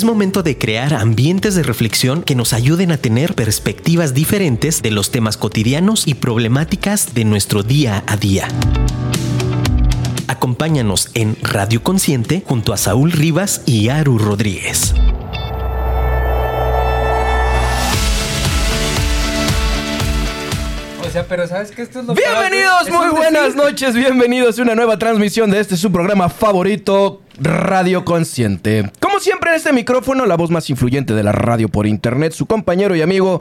Es momento de crear ambientes de reflexión que nos ayuden a tener perspectivas diferentes de los temas cotidianos y problemáticas de nuestro día a día. Acompáñanos en Radio Consciente junto a Saúl Rivas y Aru Rodríguez. O sea, pero ¿sabes que Esto es lo Bienvenidos, muy buenas noches, bienvenidos a una nueva transmisión de este su programa favorito, Radio Consciente. Como siempre en este micrófono, la voz más influyente de la radio por internet, su compañero y amigo,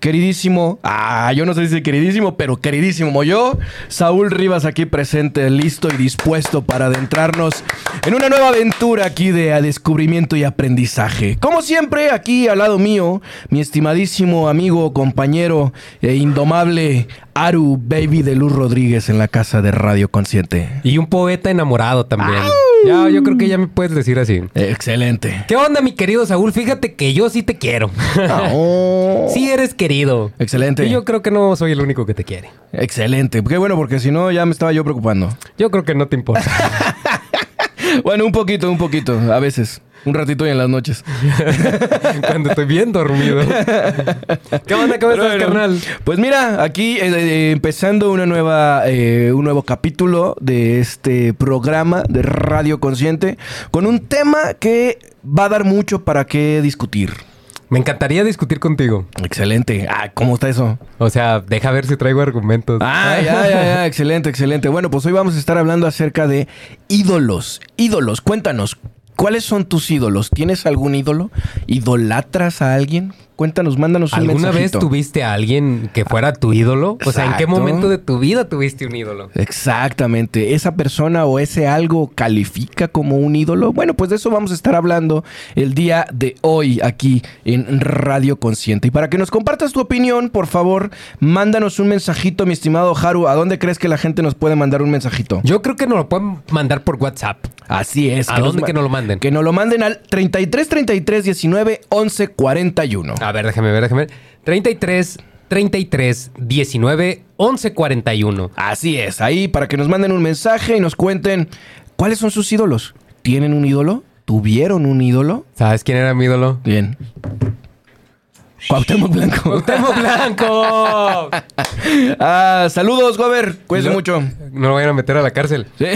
queridísimo, ah, yo no sé si queridísimo, pero queridísimo yo, Saúl Rivas aquí presente, listo y dispuesto para adentrarnos en una nueva aventura aquí de descubrimiento y aprendizaje. Como siempre, aquí al lado mío, mi estimadísimo amigo, compañero e indomable Aru Baby de Luz Rodríguez en la casa de Radio Consciente. Y un poeta enamorado también. Ya, yo creo que ya me puedes decir así. Excelente. ¿Qué onda, mi querido Saúl? Fíjate que yo sí te quiero. Oh. sí eres querido. Excelente. Y yo creo que no soy el único que te quiere. Excelente. Qué bueno, porque si no ya me estaba yo preocupando. Yo creo que no te importa. Bueno, un poquito, un poquito, a veces. Un ratito y en las noches. Cuando estoy bien dormido. ¿Qué onda? ¿Cómo estás, carnal? Pues mira, aquí eh, eh, empezando una nueva, eh, un nuevo capítulo de este programa de Radio Consciente con un tema que va a dar mucho para qué discutir. Me encantaría discutir contigo. Excelente. Ah, ¿cómo está eso? O sea, deja ver si traigo argumentos. Ah, ya, ya, ya. Excelente, excelente. Bueno, pues hoy vamos a estar hablando acerca de ídolos. Ídolos, cuéntanos. ¿Cuáles son tus ídolos? ¿Tienes algún ídolo? ¿Idolatras a alguien? Cuéntanos, mándanos un ¿Alguna vez tuviste a alguien que fuera tu ídolo? O sea, ¿en qué momento de tu vida tuviste un ídolo? Exactamente. ¿Esa persona o ese algo califica como un ídolo? Bueno, pues de eso vamos a estar hablando el día de hoy aquí en Radio Consciente. Y para que nos compartas tu opinión, por favor, mándanos un mensajito, mi estimado Haru. ¿A dónde crees que la gente nos puede mandar un mensajito? Yo creo que nos lo pueden mandar por WhatsApp. Así es. ¿A dónde que nos lo manden? Que nos lo manden al 33 33 19 11 41. A ver, déjame ver, déjame ver. 33 33 19 11 41. Así es, ahí para que nos manden un mensaje y nos cuenten cuáles son sus ídolos. ¿Tienen un ídolo? ¿Tuvieron un ídolo? ¿Sabes quién era mi ídolo? Bien. Cuauhtémoc Blanco. ¡Temo Blanco! ah, saludos, Gober. Cuídense No- mucho. No lo vayan a meter a la cárcel. Sí.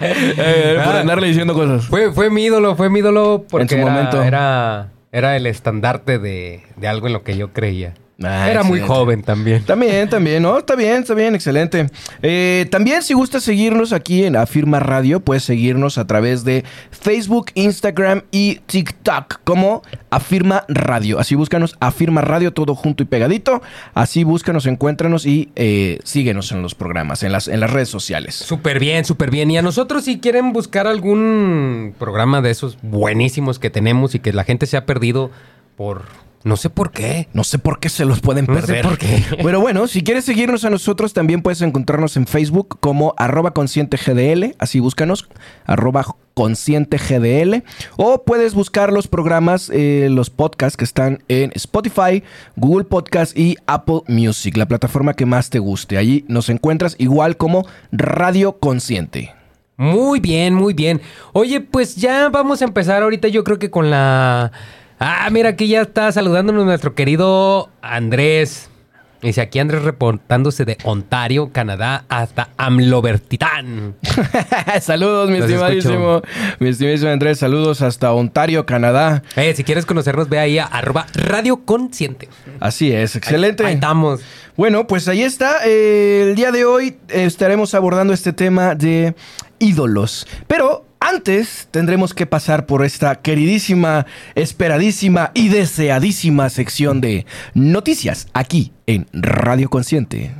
Eh, por Ah. andarle diciendo cosas. Fue, fue mi ídolo, fue mi ídolo porque En su era, momento. Era, era el estandarte de, de algo en lo que yo creía. Ah, era muy joven también. También, también, ¿no? Está bien, está bien, excelente. Eh, también, si gusta seguirnos aquí en Afirma Radio, puedes seguirnos a través de Facebook, Instagram y TikTok como Afirma Radio. Así búscanos Afirma Radio, todo junto y pegadito. Así búscanos, encuéntranos y eh, síguenos en los programas, en las, en las redes sociales. Súper bien, súper bien. Y a nosotros si quieren buscar algún programa de esos buenísimos que tenemos y que la gente se ha perdido por... No sé por qué. No sé por qué se los pueden No sé perder. por qué. Pero bueno, si quieres seguirnos a nosotros, también puedes encontrarnos en Facebook como arroba consciente GDL. Así búscanos, arroba consciente GDL. O puedes buscar los programas, eh, los podcasts que están en Spotify, Google Podcast y Apple Music, la plataforma que más te guste. Allí nos encuentras igual como Radio Consciente. Muy bien, muy bien. Oye, pues ya vamos a empezar ahorita yo creo que con la... Ah, mira, aquí ya está saludándonos nuestro querido Andrés. Dice aquí Andrés reportándose de Ontario, Canadá, hasta Amlobertitán. saludos, mi Los estimadísimo, mi estimadísimo Andrés. Saludos hasta Ontario, Canadá. Eh, si quieres conocernos, ve ahí a arroba Radio Consciente. Así es, excelente. Ahí estamos. Bueno, pues ahí está. Eh, el día de hoy estaremos abordando este tema de ídolos. Pero antes tendremos que pasar por esta queridísima, esperadísima y deseadísima sección de noticias aquí en Radio Consciente.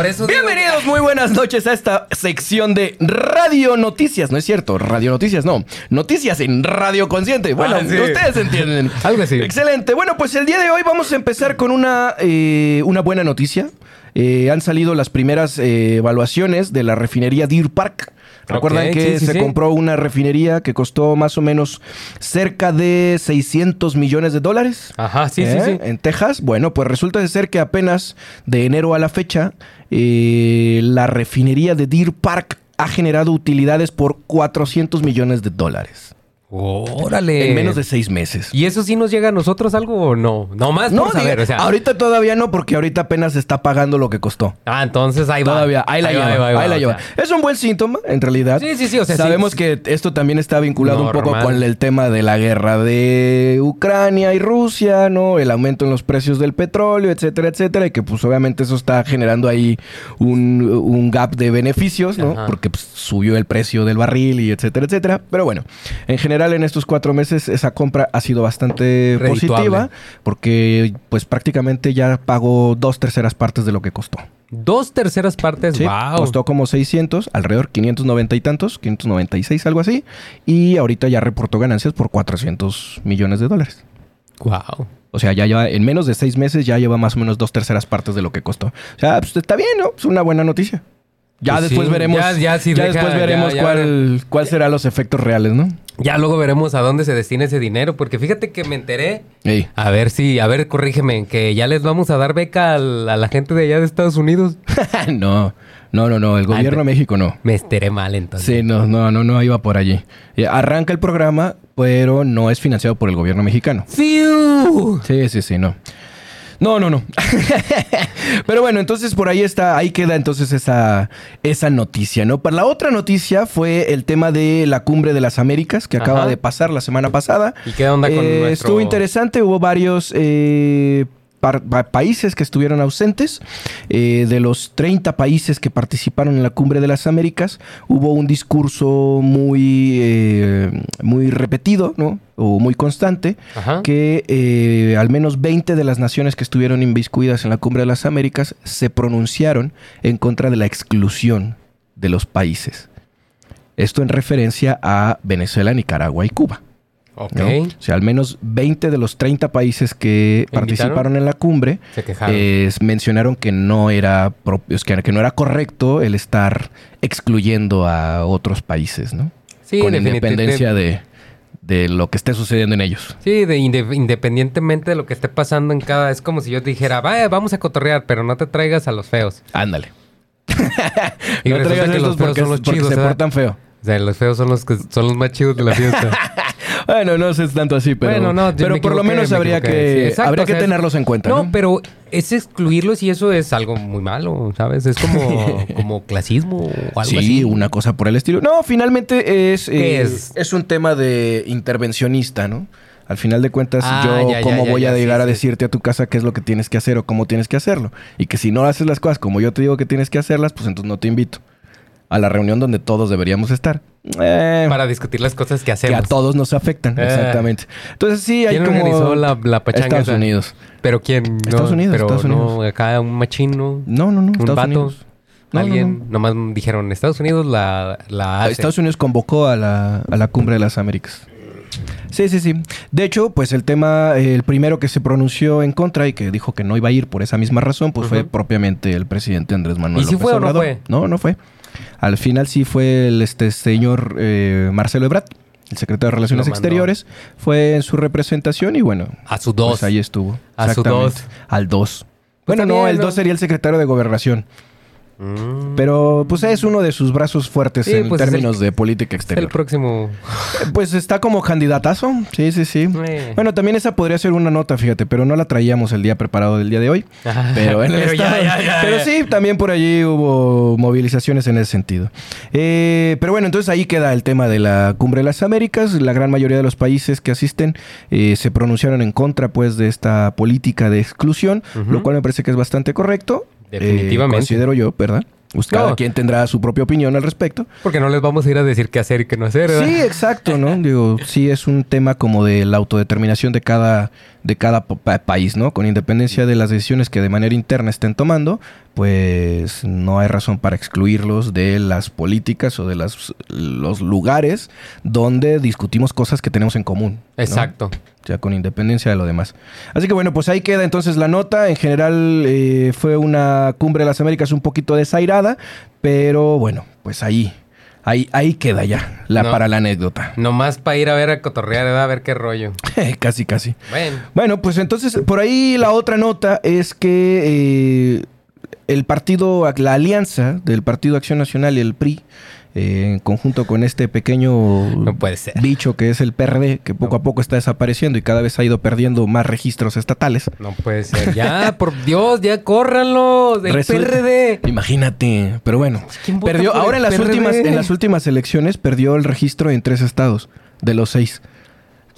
Por eso digo- Bienvenidos, muy buenas noches a esta sección de Radio Noticias. No es cierto, Radio Noticias no. Noticias en Radio Consciente. Bueno, Ah, sí. ustedes entienden. Algo así. Excelente. Bueno, pues el día de hoy vamos a empezar con una, eh, una buena noticia. eh, han salido las primeras eh, evaluaciones de la refinería Deer Park. Recuerdan que sí, sí, se sí. compró una refinería que costó más o menos cerca de 600 millones de dólares. Ajá, sí, ¿Eh? sí, sí. En Texas, bueno, pues resulta de ser que apenas de enero a la fecha, eh, la refinería de Deer Park ha generado utilidades por 400 millones de dólares. Órale. En menos de seis meses. ¿Y eso sí nos llega a nosotros algo o no? No más por saber, diga- o sea. ahorita todavía no, porque ahorita apenas se está pagando lo que costó. Ah, entonces ahí va. Todavía, ahí la va, lleva, va, ahí va, la lleva. sea. Es un buen síntoma, en realidad. Sí, sí, sí, o sea, sí, Sabemos sí. que esto también está vinculado un poco con el tema de la guerra de Ucrania y Rusia, ¿no? El aumento en los precios del petróleo, etcétera, etcétera, y que pues obviamente eso está generando ahí un, un gap de beneficios, ¿no? Ajá. Porque pues, subió el precio del barril y etcétera, etcétera. Pero bueno, en general en estos cuatro meses esa compra ha sido bastante Redituable. positiva, porque pues prácticamente ya pagó dos terceras partes de lo que costó. Dos terceras partes. Sí, wow. costó como 600, alrededor 590 y tantos, 596, algo así. Y ahorita ya reportó ganancias por 400 millones de dólares. Wow. O sea, ya lleva, en menos de seis meses ya lleva más o menos dos terceras partes de lo que costó. O sea, pues está bien, ¿no? Es una buena noticia. Ya Pues después sí, veremos. ya- ya sí ya deja- después veremos cuál, cuál serán los efectos reales, ¿no? Ya luego veremos a dónde se destina ese dinero, porque fíjate que me enteré. Ey. A ver si, a ver, corrígeme, que ya les vamos a dar beca al- a la gente de allá de Estados Unidos. no, no, no, no. El gobierno de México no. Me enteré mal entonces. Sí, no, no, no, no iba por allí. Eh, arranca el programa, pero no es financiado por el gobierno mexicano. ¡Fiu! Sí, sí, sí, no. No, no, no. Pero bueno, entonces por ahí está, ahí queda entonces esa, esa noticia, ¿no? Para la otra noticia fue el tema de la cumbre de las Américas que acaba Ajá. de pasar la semana pasada. ¿Y qué onda con Eh, nuestro- Estuvo interesante, hubo varios eh, países que estuvieron ausentes. Eh, de los 30 países que participaron en la cumbre de las Américas, hubo un discurso muy, eh, muy repetido, ¿no? O muy constante, Ajá. que eh, al menos 20 de las naciones que estuvieron inviscuidas en la cumbre de las Américas se pronunciaron en contra de la exclusión de los países. Esto en referencia a Venezuela, Nicaragua y Cuba. O sea, al menos 20 de los 30 países que ¿Invitaron? participaron en la cumbre eh, mencionaron que no era que, que no era correcto el estar excluyendo a otros países, ¿no? sí, Con independencia de, de lo que esté sucediendo en ellos. Sí, de inde- independientemente de lo que esté pasando en cada... Es como si yo te dijera, vaya, vamos a cotorrear, pero no te traigas a los feos. Ándale. Y no traigas que los feos porque, son los porque chidos, se portan feo. O sea, los feos son los que son los más chidos de la fiesta. Bueno, no sé tanto así, pero, Bueno, no, yo pero me por lo menos me habría que, Sí, exacto, habría o que sea, tenerlos en cuenta. No, No, pero es excluirlos y eso es algo muy malo, ¿sabes? Es como, como clasismo o algo sí, así. una cosa por el estilo. No, finalmente es, ¿Qué eh, es? es un tema de intervencionista, ¿no? Al final de cuentas, Ah, yo ya, cómo ya, voy ya, a sí, llegar a sí. decirte a tu casa qué es lo que tienes que hacer o cómo tienes que hacerlo. Y que si no haces las cosas como yo te digo que tienes que hacerlas, pues entonces no te invito a la reunión donde todos deberíamos estar. Eh, Para discutir las cosas que que hacemos. a todos nos afectan, Eh. exactamente. Entonces sí, hay ¿Quién como... organizó la, la pachanga Estados? Unidos. ¿Pero quién? No, Estados Unidos, Pero Estados no, acá un machino, No, no, no. un Estados vato, Unidos. No, no, alguien. Nomás dijeron, Estados Unidos la, la hace. Estados Unidos convocó a la, a la cumbre de las Américas. Sí, sí, sí. De hecho, pues el tema, el primero que se pronunció en contra y que dijo que no iba a ir por esa misma razón, pues fue propiamente el presidente Andrés Manuel ¿Y si López fue o no fue? No, no fue. Al final sí fue el este señor eh, Marcelo Ebrard, el secretario de Relaciones. Exteriores, fue en su representación y bueno, A su dos. pues ahí estuvo. A su dos. Al dos. Pues bueno, no, el ¿no? dos sería el secretario de Gobernación. Mm. Pero pues es uno de sus brazos fuertes Sí, en pues, el- términos de política Es el exterior. próximo. Pues está como candidatazo. Sí, sí, sí. Eh. Bueno, también esa podría ser una nota, fíjate, pero no la traíamos el día preparado del día de hoy. Pero, en el Pero ya, estado- ya, ya, pero ya. sí, también por allí hubo movilizaciones en ese sentido. Eh, pero bueno, entonces ahí queda el tema de la Cumbre de las Américas. La gran mayoría de los países que asisten eh, se pronunciaron en contra pues de esta política de exclusión, lo cual me parece que es bastante correcto. Eh, Definitivamente. considero yo, ¿verdad? Pues cada No. quien tendrá su propia opinión al respecto. Porque no les vamos a ir a decir qué hacer y qué no hacer, ¿verdad? Sí, exacto, ¿no? Digo, sí es un tema como de la autodeterminación de cada, de cada pa- pa- país, ¿no? Con independencia de las decisiones que de manera interna estén tomando, pues no hay razón para excluirlos de las políticas o de las, los lugares donde discutimos cosas que tenemos en común. ¿no? Exacto. O sea, con independencia de lo demás. Así que bueno, pues ahí queda entonces la nota. En general eh, fue una cumbre de las Américas un poquito desairada, pero bueno, pues ahí, ahí, ahí queda ya la, No. para la anécdota. Nomás para ir a ver a cotorrear, a ver qué rollo. casi, casi. Bueno. Bueno, pues entonces por ahí la otra nota es que eh, el partido, la alianza del Partido Acción Nacional y el PRI, eh, en conjunto con este pequeño No puede ser. bicho que es el PRD, que poco a poco está desapareciendo y cada vez ha ido perdiendo más registros estatales. No puede ser. Ya, por Dios, ya córranlo. Del Resulta- PRD. Imagínate, pero bueno, ¿quién vota perdió ahora en el las PRD? últimas en las últimas elecciones perdió el registro en tres estados de los seis.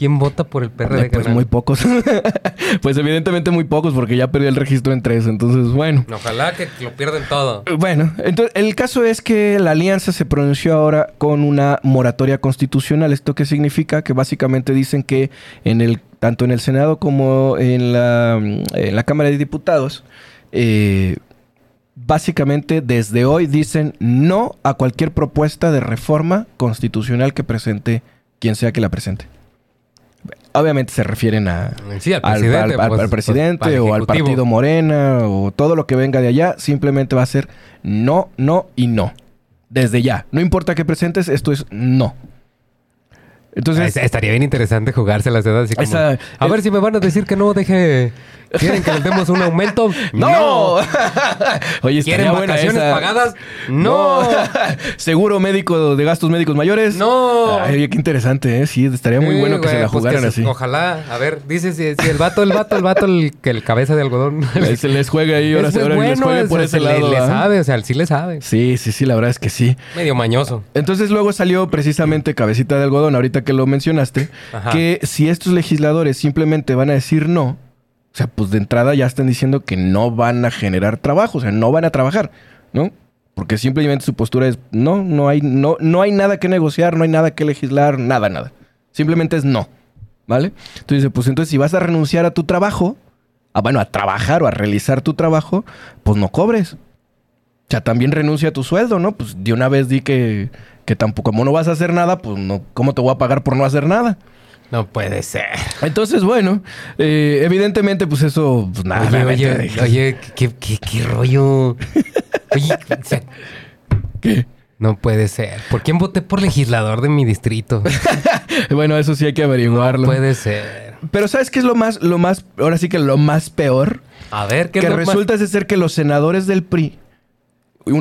¿Quién vota por el PRD? Eh, pues carnal? muy pocos. pues evidentemente muy pocos porque ya perdió el registro en tres, entonces bueno. Ojalá que lo pierden todo. Bueno, entonces el caso es que la alianza se pronunció ahora con una moratoria constitucional. ¿Esto qué significa? Que básicamente dicen que en el tanto en el Senado como en la, en la Cámara de Diputados, eh, básicamente desde hoy dicen no a cualquier propuesta de reforma constitucional que presente quien sea que la presente. Obviamente se refieren a, Sí, al presidente. al- al- pues, al presidente pues, o al partido Morena o todo lo que venga de allá, simplemente va a ser no, no y no. Desde ya. No importa qué presentes, esto es no. Entonces, Ah, estaría bien interesante jugárselas, ¿verdad? Así como, Esa- a ver si me van a decir que no, deje... ¿Quieren que les demos un aumento? ¡No! Oye, ¿Quieren vacaciones esa. pagadas? No. Seguro médico de gastos médicos mayores. No. Ay, qué interesante, ¿eh? Sí, estaría muy Sí, bueno que güey, se la pues jugaran así. Ojalá. A ver, dice si, si el vato, el vato, el vato, el, que el cabeza de algodón. Se les juega ahí, ahora, Es ahora les bueno, juegue o por ese se le- lado. Le, ¿ah? sabe, o sea, sí le sabe. Sí, sí, sí, la verdad es que sí. Medio mañoso. Entonces luego salió precisamente cabecita de algodón, ahorita que lo mencionaste, Ajá. que si estos legisladores simplemente van a decir no, o sea, pues de entrada ya están diciendo que no van a generar trabajo, o sea, no van a trabajar, ¿no? Porque simplemente su postura es no, no hay, no, no hay nada que negociar, no hay nada que legislar, nada, nada. Simplemente es no, ¿vale? Entonces pues entonces si vas a renunciar a tu trabajo, a, bueno, a trabajar o a realizar tu trabajo, pues no cobres. O sea, también renuncia a tu sueldo, ¿no? Pues de una vez di que, que tampoco, como no vas a hacer nada, pues no, ¿cómo te voy a pagar por no hacer nada? No puede ser. Entonces, bueno, eh, evidentemente, pues eso, pues nada. oye, oye, oye, ¿qué, qué, qué rollo? Oye, o sea, ¿qué? no puede ser. ¿Por quién voté por legislador de mi distrito? Bueno, eso sí hay que averiguarlo. puede ser. Pero ¿sabes qué es lo más, lo más, ahora sí que lo más peor? A ver, ¿qué que es lo más- resulta de ser que los senadores del PRI,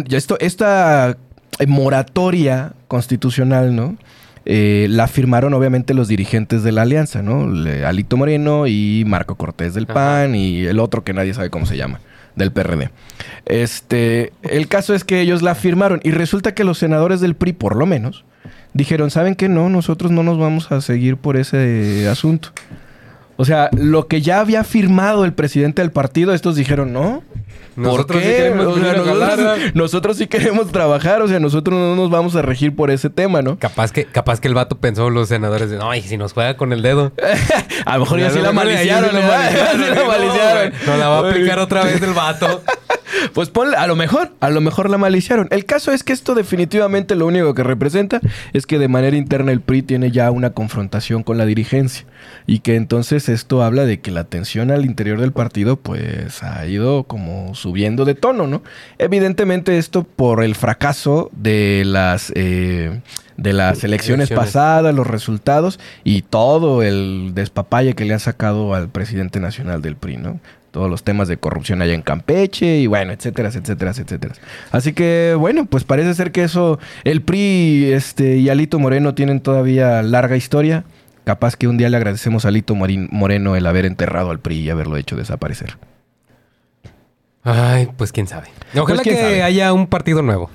esto, esta moratoria constitucional, ¿no? Eh, la firmaron obviamente los dirigentes de la alianza, ¿no? Le- Alito Moreno y Marco Cortés del Ajá. PAN y el otro que nadie sabe cómo se llama, del PRD. Este, el caso es que ellos la firmaron y resulta que los senadores del PRI, por lo menos, dijeron, ¿saben qué? No, nosotros no nos vamos a seguir por ese asunto. O sea, lo que ya había firmado el presidente del partido, estos dijeron, no. ¿Por Nosotros sí qué? queremos O sea, venir a nosotros, sí queremos trabajar, o sea, nosotros no nos vamos a regir por ese tema, ¿no? Capaz que, capaz que el vato pensó los senadores de, no, y si nos juega con el dedo. A lo mejor ya sí la maliciaron, la maliciaron. No, la va a aplicar otra vez el vato. Pues ponle, a lo mejor, a lo mejor la maliciaron. El caso es que esto definitivamente lo único que representa es que de manera interna el PRI tiene ya una confrontación con la dirigencia y que entonces esto habla de que la tensión al interior del partido pues ha ido como subiendo de tono, ¿no? Evidentemente esto por el fracaso de las... eh, de las elecciones, Elecciones. pasadas, los resultados y todo el despapalle que le han sacado al presidente nacional del PRI, ¿no? Todos los temas de corrupción allá en Campeche y bueno, etcétera, etcétera, etcétera. Así que bueno, pues parece ser que eso, el PRI este, y Alito Moreno tienen todavía larga historia. Capaz que un día le agradecemos a Alito Moreno el haber enterrado al PRI y haberlo hecho desaparecer. Ay, pues quién sabe. Ojalá quién que sabe. haya un partido nuevo.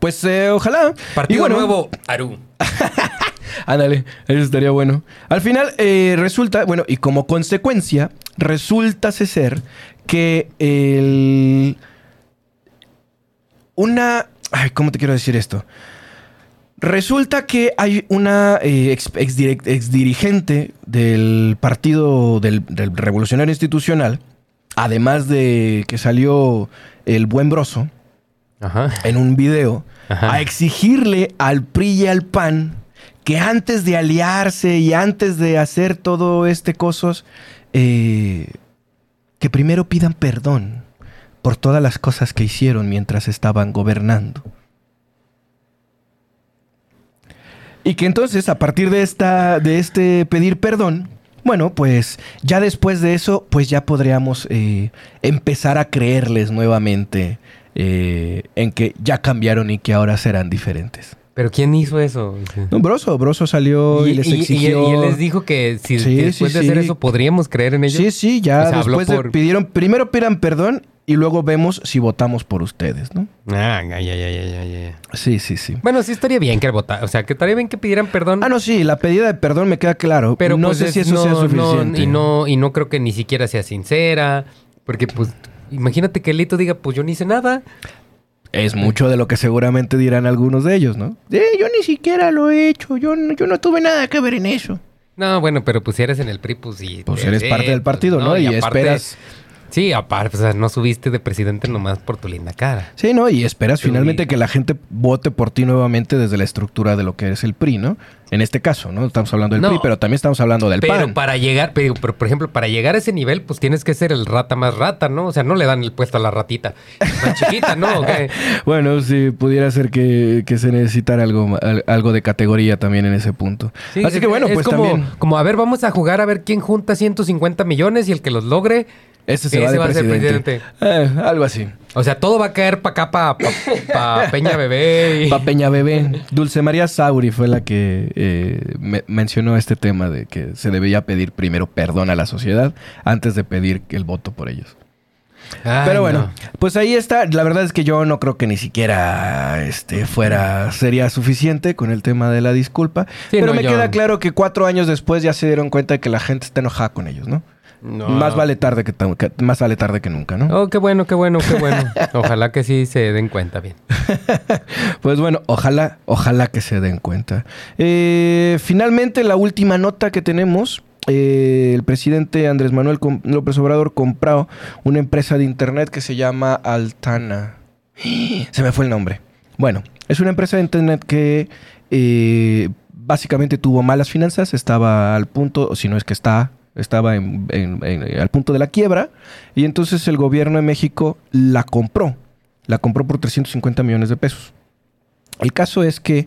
Pues eh, ojalá. Partido bueno, nuevo, Aru. Ándale, eso estaría bueno. Al final eh, resulta, bueno, y como consecuencia, resulta ser que el... Una... Ay, ¿cómo te quiero decir esto? Resulta que hay una eh, ex, ex direct- ex dirigente del partido del, del Revolucionario Institucional, además de que salió el buen broso Ajá. en un video, Ajá. a exigirle al PRI y al PAN que antes de aliarse y antes de hacer todo este cosas, eh, que primero pidan perdón por todas las cosas que hicieron mientras estaban gobernando. Y que entonces, a partir de esta, de este pedir perdón, bueno, pues ya después de eso, pues ya podríamos eh, empezar a creerles nuevamente eh, en que ya cambiaron y que ahora serán diferentes. ¿Pero quién hizo eso? No, Broso, Broso salió y, les y- exigió. y él les dijo que si Sí, después sí, de hacer sí. eso podríamos creer en ellos. Sí, sí, ya O sea, después de- por- pidieron, primero pidan perdón y luego vemos si votamos por ustedes, ¿no? Ah, ya, ya, ya, ya, ya. Sí, sí, sí. Bueno, sí estaría bien que votara. O sea, que estaría bien que pidieran perdón. Ah, no, sí, la pedida de perdón me queda claro, pero no pues sé es- si eso no, sea no, suficiente. y no, y no creo que ni siquiera sea sincera. Porque, pues, imagínate que Lito diga, pues yo no hice nada. Es mucho de lo que seguramente dirán algunos de ellos, ¿no? Eh, yo ni siquiera lo he hecho, yo no, yo no tuve nada que ver en eso. No, bueno, pero pues si eres en el PRI, pues sí. Pues eres eh, parte del pues, partido, ¿no? Y esperas- Sí, aparte, o sea, no subiste de presidente nomás por tu linda cara. Sí, ¿no? Y esperas finalmente que la gente vote por ti nuevamente desde la estructura de lo que es el PRI, ¿no? En este caso, ¿no? Estamos hablando del No. PRI, pero también estamos hablando del Pero PAN. para llegar, pero, pero, por ejemplo, para llegar a ese nivel, pues tienes que ser el rata más rata, ¿no? O sea, no le dan el puesto a la ratita más chiquita, ¿no? Bueno, sí, pudiera ser que, que se necesitara algo, algo de categoría también en ese punto. Sí, Así es- que bueno, es pues como, también Como, a ver, vamos a jugar a ver quién junta 150 millones y el que los logre, ese se va de va a ser presidente. Eh, algo así. o sea, todo va a caer para acá, para pa, pa Peña Bebé. Y... Pa' Peña Bebé. Dulce María Sauri fue la que eh, me- mencionó este tema de que se debía pedir primero perdón a la sociedad antes de pedir el voto por ellos. Ay, Pero bueno, no. pues ahí está. La verdad es que yo no creo que ni siquiera este fuera sería suficiente con el tema de la disculpa. Sí, pero no, me yo- queda claro que cuatro años después ya se dieron cuenta de que la gente está enojada con ellos, ¿no? No. Más vale tarde que, más vale tarde que nunca, ¿no? Oh, qué bueno, qué bueno, qué bueno. Ojalá que sí se den cuenta bien. Pues bueno, ojalá, ojalá que se den cuenta. Eh, finalmente, la última nota que tenemos. eh, el presidente Andrés Manuel Com- López Obrador compró una empresa de internet que se llama Altana. Se me fue el nombre. Bueno, es una empresa de internet que eh, básicamente tuvo malas finanzas, estaba al punto, o si no es que está, estaba en- al punto de la quiebra, y entonces el gobierno de México la compró. La compró por 350 millones de pesos. El caso es que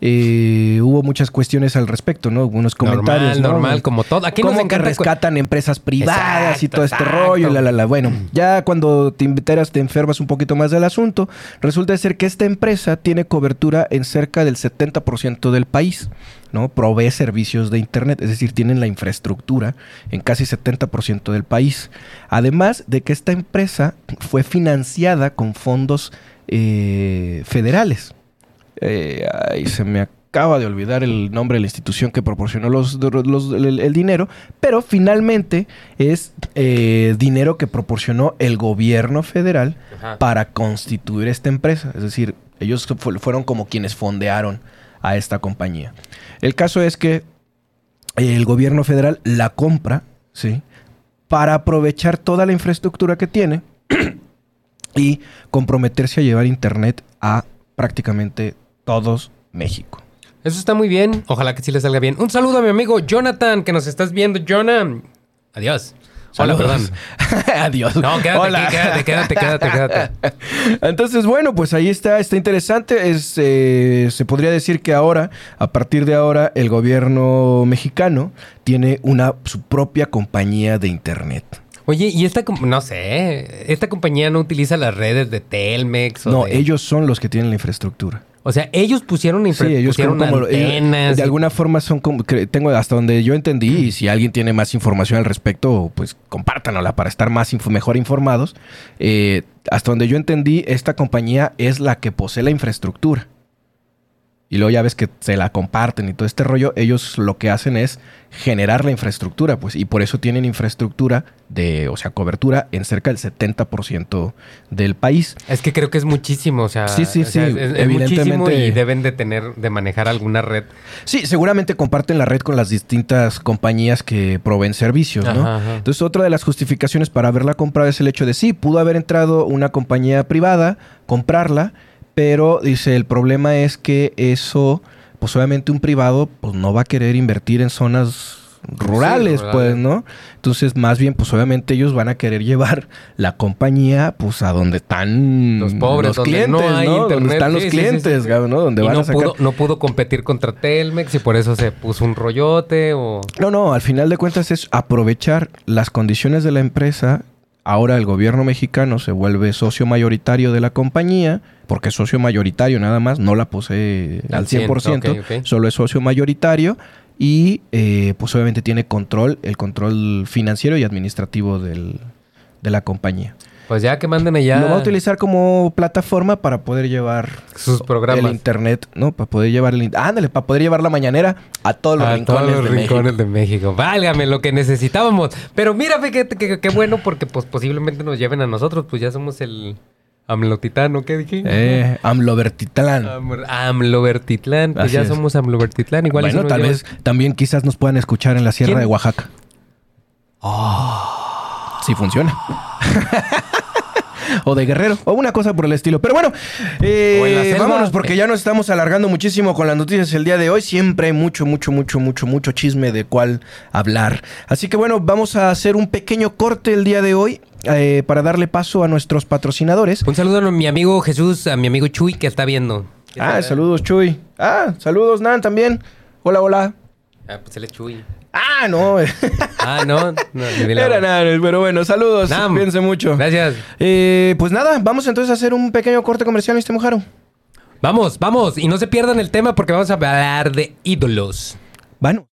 eh, hubo muchas cuestiones al respecto, ¿no? Hubo unos comentarios. normal, ¿no? normal, como todo. Aquí nos ¿Cómo que rescatan empresas privadas y todo este exacto. rollo? La, la, la. Bueno, ya cuando te enteras, te enfermas un poquito más del asunto, resulta ser que esta empresa tiene cobertura en cerca del 70% del país, ¿no? Provee servicios de Internet, es decir, tienen la infraestructura en casi 70% del país. Además de que esta empresa fue financiada con fondos eh, federales. Eh, se me acaba de olvidar el nombre de la institución que proporcionó los, los- el, el dinero, pero finalmente es eh, dinero que proporcionó el gobierno federal Ajá. para constituir esta empresa. Es decir, ellos fu- fueron como quienes fondearon a esta compañía. El caso es que el gobierno federal la compra, ¿sí? Para aprovechar toda la infraestructura que tiene y comprometerse a llevar internet a prácticamente todos México. Eso está muy bien. Ojalá que sí le salga bien. Un saludo a mi amigo Jonathan, que nos estás viendo, Jonah. Adiós. Hola, Saludos. perdón. Adiós. No, quédate Hola. aquí, quédate, quédate, quédate, quédate. Entonces, bueno, pues ahí está, está interesante. Es, eh, se podría decir que ahora, a partir de ahora, el gobierno mexicano tiene una su propia compañía de internet. Oye, y esta, no sé, esta compañía no utiliza las redes de Telmex o No, de- ellos son los que tienen la infraestructura. O sea, ellos pusieron, Sí, ellos pusieron como, antenas. de alguna forma son como tengo hasta donde yo entendí y si alguien tiene más información al respecto, pues compártanla para estar más mejor informados. Eh, hasta donde yo entendí, esta compañía es la que posee la infraestructura. Y luego ya ves que se la comparten y todo este rollo, ellos lo que hacen es generar la infraestructura, pues, y por eso tienen infraestructura de, o sea, cobertura en cerca del 70% del país. Es que creo que es muchísimo, o sea, Sí, sí, sea, sí, es- es evidentemente. muchísimo y deben de tener, de manejar alguna red. Sí, seguramente comparten la red con las distintas compañías que proveen servicios, ¿no? Ajá, ajá. Entonces, otra de las justificaciones para haberla comprado es el hecho de sí, pudo haber entrado una compañía privada, comprarla, pero dice, el problema es que eso, pues obviamente un privado, pues no va a querer invertir en zonas rurales, pues, ¿no? Entonces, más bien, pues obviamente ellos van a querer llevar la compañía, pues, a donde están Los pobres, donde clientes, no hay Donde internet. están los sí, clientes, sí. ¿no? Donde y van no a sacar... pudo, no pudo competir contra Telmex y por eso se puso un rollote o... No, no, al final de cuentas es aprovechar las condiciones de la empresa. Ahora el gobierno mexicano se vuelve socio mayoritario de la compañía, porque es socio mayoritario nada más, no la posee Al al 100, 100%, ok, ok. solo es socio mayoritario y eh, pues obviamente tiene control, el control financiero y administrativo del- de la compañía. Pues ya que manden allá Lo va a utilizar como plataforma para poder llevar sus programas. el internet, ¿no? Para poder llevar el... Ándale, para poder llevar la mañanera a todos los a rincones todos los de México. rincones de México. Válgame lo que necesitábamos. Pero mira, fíjate que, que bueno porque pues posiblemente nos lleven a nosotros. Pues ya somos el AMLOTitano. ¿Qué dije? Eh, AMLOvertitlán. Am- AMLOvertitlán. Pues Así ya es. somos AMLOvertitlán. Igual bueno, tal vez también quizás nos puedan escuchar en la Sierra ¿Quién? de Oaxaca. Sí funciona. o de Guerrero, o una cosa por el estilo. Pero bueno, eh, vámonos porque ya nos estamos alargando muchísimo con las noticias el día de hoy. Siempre hay mucho, mucho, mucho, mucho, mucho chisme de cuál hablar. Así que bueno, vamos a hacer un pequeño corte el día de hoy eh, para darle paso a nuestros patrocinadores. Un saludo a mi amigo Jesús, a mi amigo Chuy que está viendo. Ah, saludos Chuy. Ah, saludos Nan también. Hola, hola. Ah, pues él es Chuy. Ah, no. Ah, no. no Era nada, pero bueno, saludos. Nam. Cuídense mucho. Gracias. Eh, pues nada, vamos entonces a hacer un pequeño corte comercial, ¿viste, Mojaro? Vamos, vamos. Y no se pierdan el tema porque vamos a hablar de ídolos. Bueno.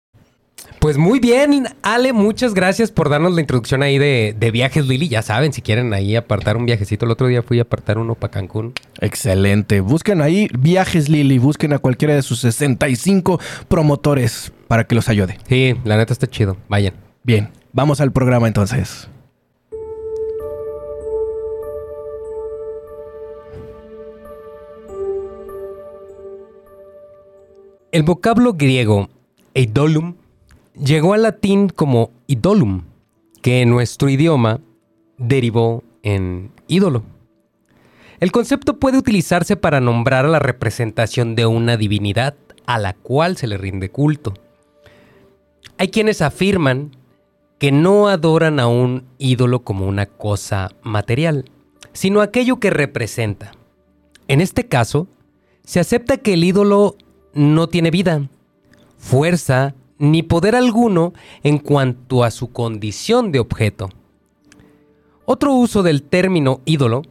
Pues muy bien, Ale, muchas gracias por darnos la introducción ahí de, de viajes, Lili. Ya saben, si quieren ahí apartar un viajecito. El otro día fui a apartar uno para Cancún. Excelente. Busquen ahí Viajes Lili, busquen a cualquiera de sus 65 promotores para que los ayude. Sí, la neta está chido. Vayan. Bien, vamos al programa entonces. El vocablo griego eidolum llegó al latín como idolum, que en nuestro idioma derivó en ídolo. El concepto puede utilizarse para nombrar a la representación de una divinidad a la cual se le rinde culto. Hay quienes afirman que no adoran a un ídolo como una cosa material, sino aquello que representa. En este caso, se acepta que el ídolo no tiene vida, fuerza ni poder alguno en cuanto a su condición de objeto. Otro uso del término ídolo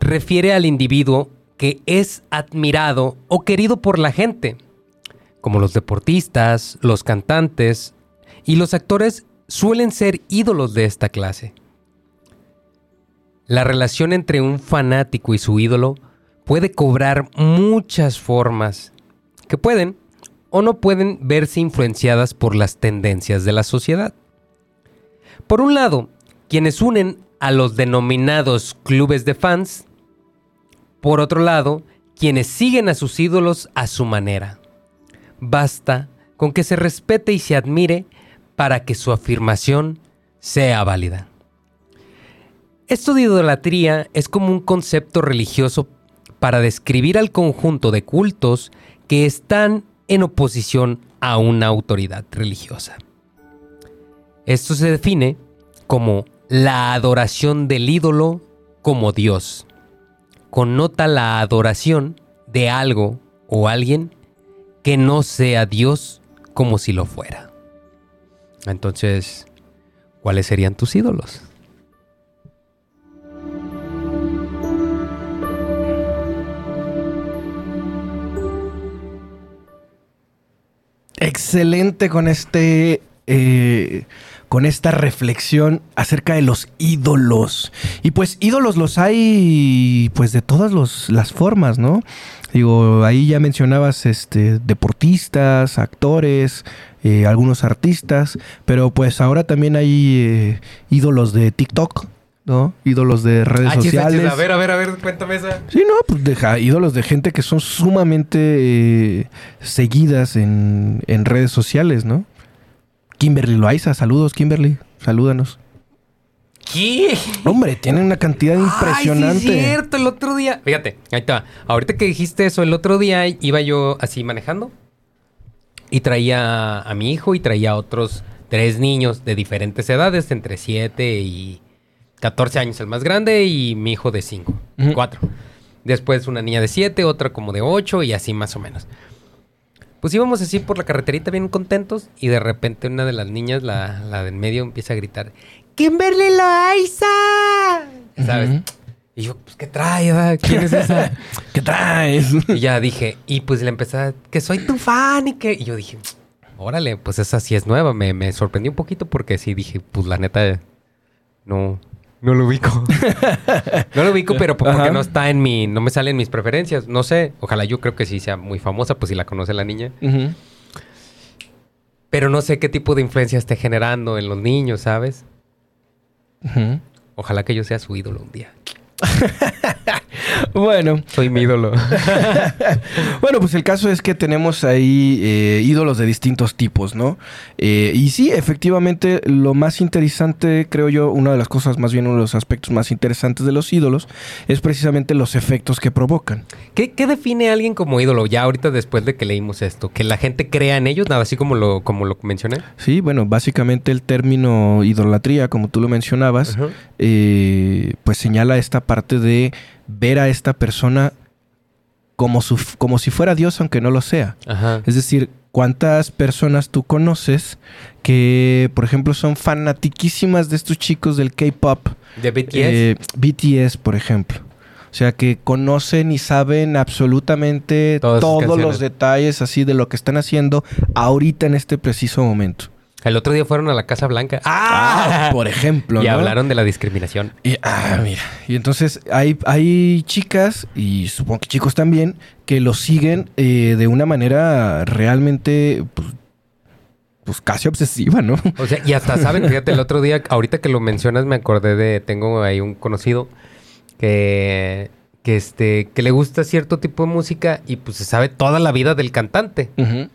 refiere al individuo que es admirado o querido por la gente, como los deportistas, los cantantes y los actores suelen ser ídolos de esta clase. La relación entre un fanático y su ídolo puede cobrar muchas formas que pueden o no pueden verse influenciadas por las tendencias de la sociedad. Por un lado, quienes unen a los denominados clubes de fans. Por otro lado, quienes siguen a sus ídolos a su manera. Basta con que se respete y se admire para que su afirmación sea válida. Esto de idolatría es como un concepto religioso para describir al conjunto de cultos que están en oposición a una autoridad religiosa. Esto se define como la adoración del ídolo como Dios. Connota la adoración de algo o alguien que no sea Dios como si lo fuera. Entonces, ¿cuáles serían tus ídolos? Excelente con este eh, con esta reflexión acerca de los ídolos. Y pues ídolos los hay pues de todas los- las formas, ¿no? Digo, ahí ya mencionabas este, deportistas, actores, eh, algunos artistas, pero pues ahora también hay eh, ídolos de TikTok, ¿no? Ídolos de redes Achis, achis, sociales. a ver, a ver, a ver, cuéntame esa. Sí, no, pues deja ídolos de gente que son sumamente eh, seguidas en, en redes sociales, ¿no? Kimberly Loaiza, saludos Kimberly, salúdanos. ¿Qué? Hombre, tienen una cantidad impresionante. Ay, sí, es cierto, el otro día. Fíjate, ahí está. Ahorita que dijiste eso, el otro día iba yo así manejando y traía a mi hijo y traía a otros tres niños de diferentes edades, entre 7 y 14 años, el más grande, y mi hijo de 5, Ujú. 4. Después una niña de 7, otra como de 8 y así más o menos. Pues íbamos así por la carreterita bien contentos y de repente una de las niñas, la, la del medio, empieza a gritar, ¡Kimberly Loaiza! ¿Sabes? Ujú. Y yo, pues, ¿qué trae? va? ¿Quién es esa? ¿Qué traes? y ya dije, y pues le empecé a, que soy tu fan y que... Y yo dije, órale, pues esa sí es nueva. Me, me sorprendió un poquito porque sí dije, pues la neta, no, no lo ubico. no lo ubico, pero porque Ajá. no está en mi, no me sale en mis preferencias. No sé, ojalá yo creo que sí sea muy famosa, pues si la conoce la niña. Pero no sé qué tipo de influencia esté generando en los niños, ¿sabes? Ojalá que yo sea su ídolo un día. Bueno, Soy mi ídolo. bueno, pues el caso es que tenemos ahí eh, ídolos de distintos tipos, ¿no? Eh, y sí, efectivamente, lo más interesante, creo yo, una de las cosas, más bien uno de los aspectos más interesantes de los ídolos, es precisamente los efectos que provocan. ¿Qué, qué define a alguien como ídolo? Ya ahorita después de que leímos esto, que la gente crea en ellos, nada así como lo, como lo mencioné. Sí, bueno, básicamente el término idolatría, como tú lo mencionabas, eh, pues señala esta parte de ver a esta persona como, su- como si fuera Dios, aunque no lo sea. Ajá. Es decir, ¿cuántas personas tú conoces que, por ejemplo, son fanatiquísimas de estos chicos del K-pop? De BTS. Eh, BTS, por ejemplo. O sea, que conocen y saben absolutamente Todas todos los detalles así de lo que están haciendo ahorita en este preciso momento. El otro día fueron a la Casa Blanca. Ah, por ejemplo. Y ¿no? hablaron de la discriminación. Y, ah, mira. Y entonces hay, hay chicas, y supongo que chicos también, que lo siguen eh, de una manera realmente, pues, pues casi obsesiva, ¿no? O sea, y hasta saben, fíjate, el otro día, ahorita que lo mencionas, me acordé de, tengo ahí un conocido que, que este, que le gusta cierto tipo de música y pues se sabe toda la vida del cantante. Ujú.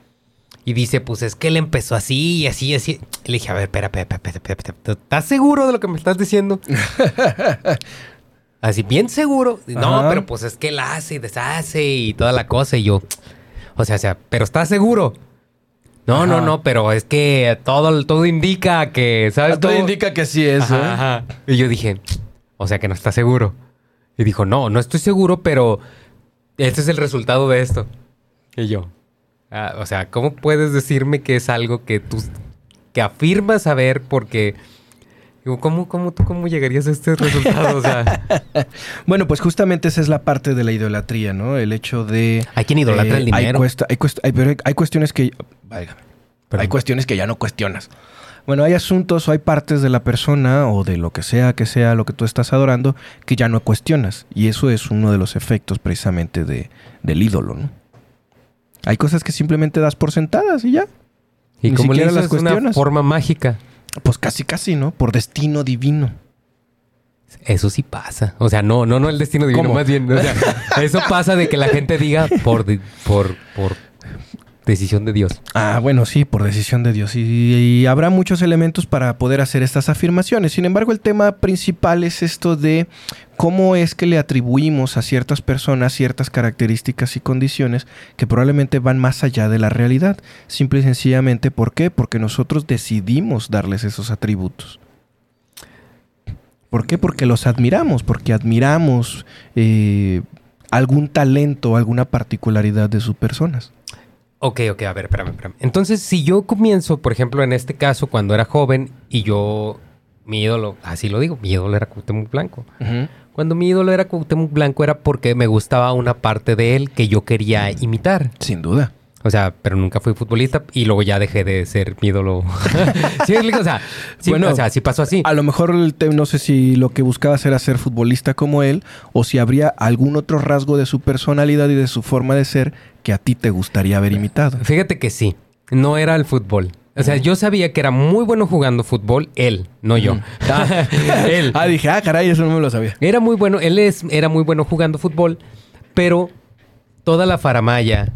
Y dice, pues es que él empezó así y así y así. Le dije, a ver, espera, espera, espera, espera, espera, espera, ¿estás seguro de lo que me estás diciendo? así, bien seguro. No, Ajá. pero pues es que él hace y deshace y toda la cosa. Y yo, o sea, o sea, pero ¿estás seguro? No, no, Ajá. no, pero es que todo, todo indica que, ¿sabes? Todo indica que sí es, Ajá, ¿eh? ajá. Y yo dije, o sea que no está seguro. Y dijo, no, no estoy seguro, pero este es el resultado de esto. Y yo, ah, o sea, ¿cómo puedes decirme que es algo que tú que afirmas saber porque ¿cómo, cómo tú cómo llegarías a este resultado? O sea, Bueno, pues justamente esa es la parte de la idolatría, ¿no? El hecho de... hay quien idolatra eh, el Hay, dinero. cuesta- hay pero hay- cuestiones que... válgame. Hay cuestiones que ya no cuestionas. Bueno, hay asuntos o hay partes de la persona o de lo que sea que sea lo que tú estás adorando que ya no cuestionas. Y eso es uno de los efectos precisamente de, del ídolo, ¿no? Hay cosas que simplemente das por sentadas y ya. y ni como le las es una cuestionas. forma mágica. Pues casi, casi, ¿no? Por destino divino. Eso sí pasa. O sea, no, no, no el destino divino, ¿Cómo? más bien. O sea, eso pasa de que la gente diga por, por, por decisión de Dios. Ah, bueno, sí, por decisión de Dios. Y, habrá muchos elementos para poder hacer estas afirmaciones. Sin embargo, el tema principal es esto de cómo es que le atribuimos a ciertas personas ciertas características y condiciones que probablemente van más allá de la realidad. Simple y sencillamente, ¿por qué? Porque nosotros decidimos darles esos atributos. ¿Por qué? Porque los admiramos, porque admiramos eh, algún talento, alguna particularidad de sus personas. Ok, ok, a ver, espérame, espérame. Entonces, si yo comienzo, por ejemplo, en este caso, cuando era joven y yo, mi ídolo, así lo digo, mi ídolo era Cuauhtémoc Blanco. Cuando mi ídolo era Cuauhtémoc Blanco era porque me gustaba una parte de él que yo quería imitar. Sin duda. O sea, pero nunca fui futbolista y luego ya dejé de ser mi ídolo. sí, o sea, sí, Bueno, o sea, sí pasó así. A lo mejor el te- no sé si lo que buscabas era ser futbolista como él o si habría algún otro rasgo de su personalidad y de su forma de ser que a ti te gustaría haber imitado. Fíjate que sí, no era el fútbol. O sea, yo sabía que era muy bueno jugando fútbol, él, no yo. él. Ah, dije, ah, caray, eso no me lo sabía. Era muy bueno, él es, era muy bueno jugando fútbol, pero toda la faramaya,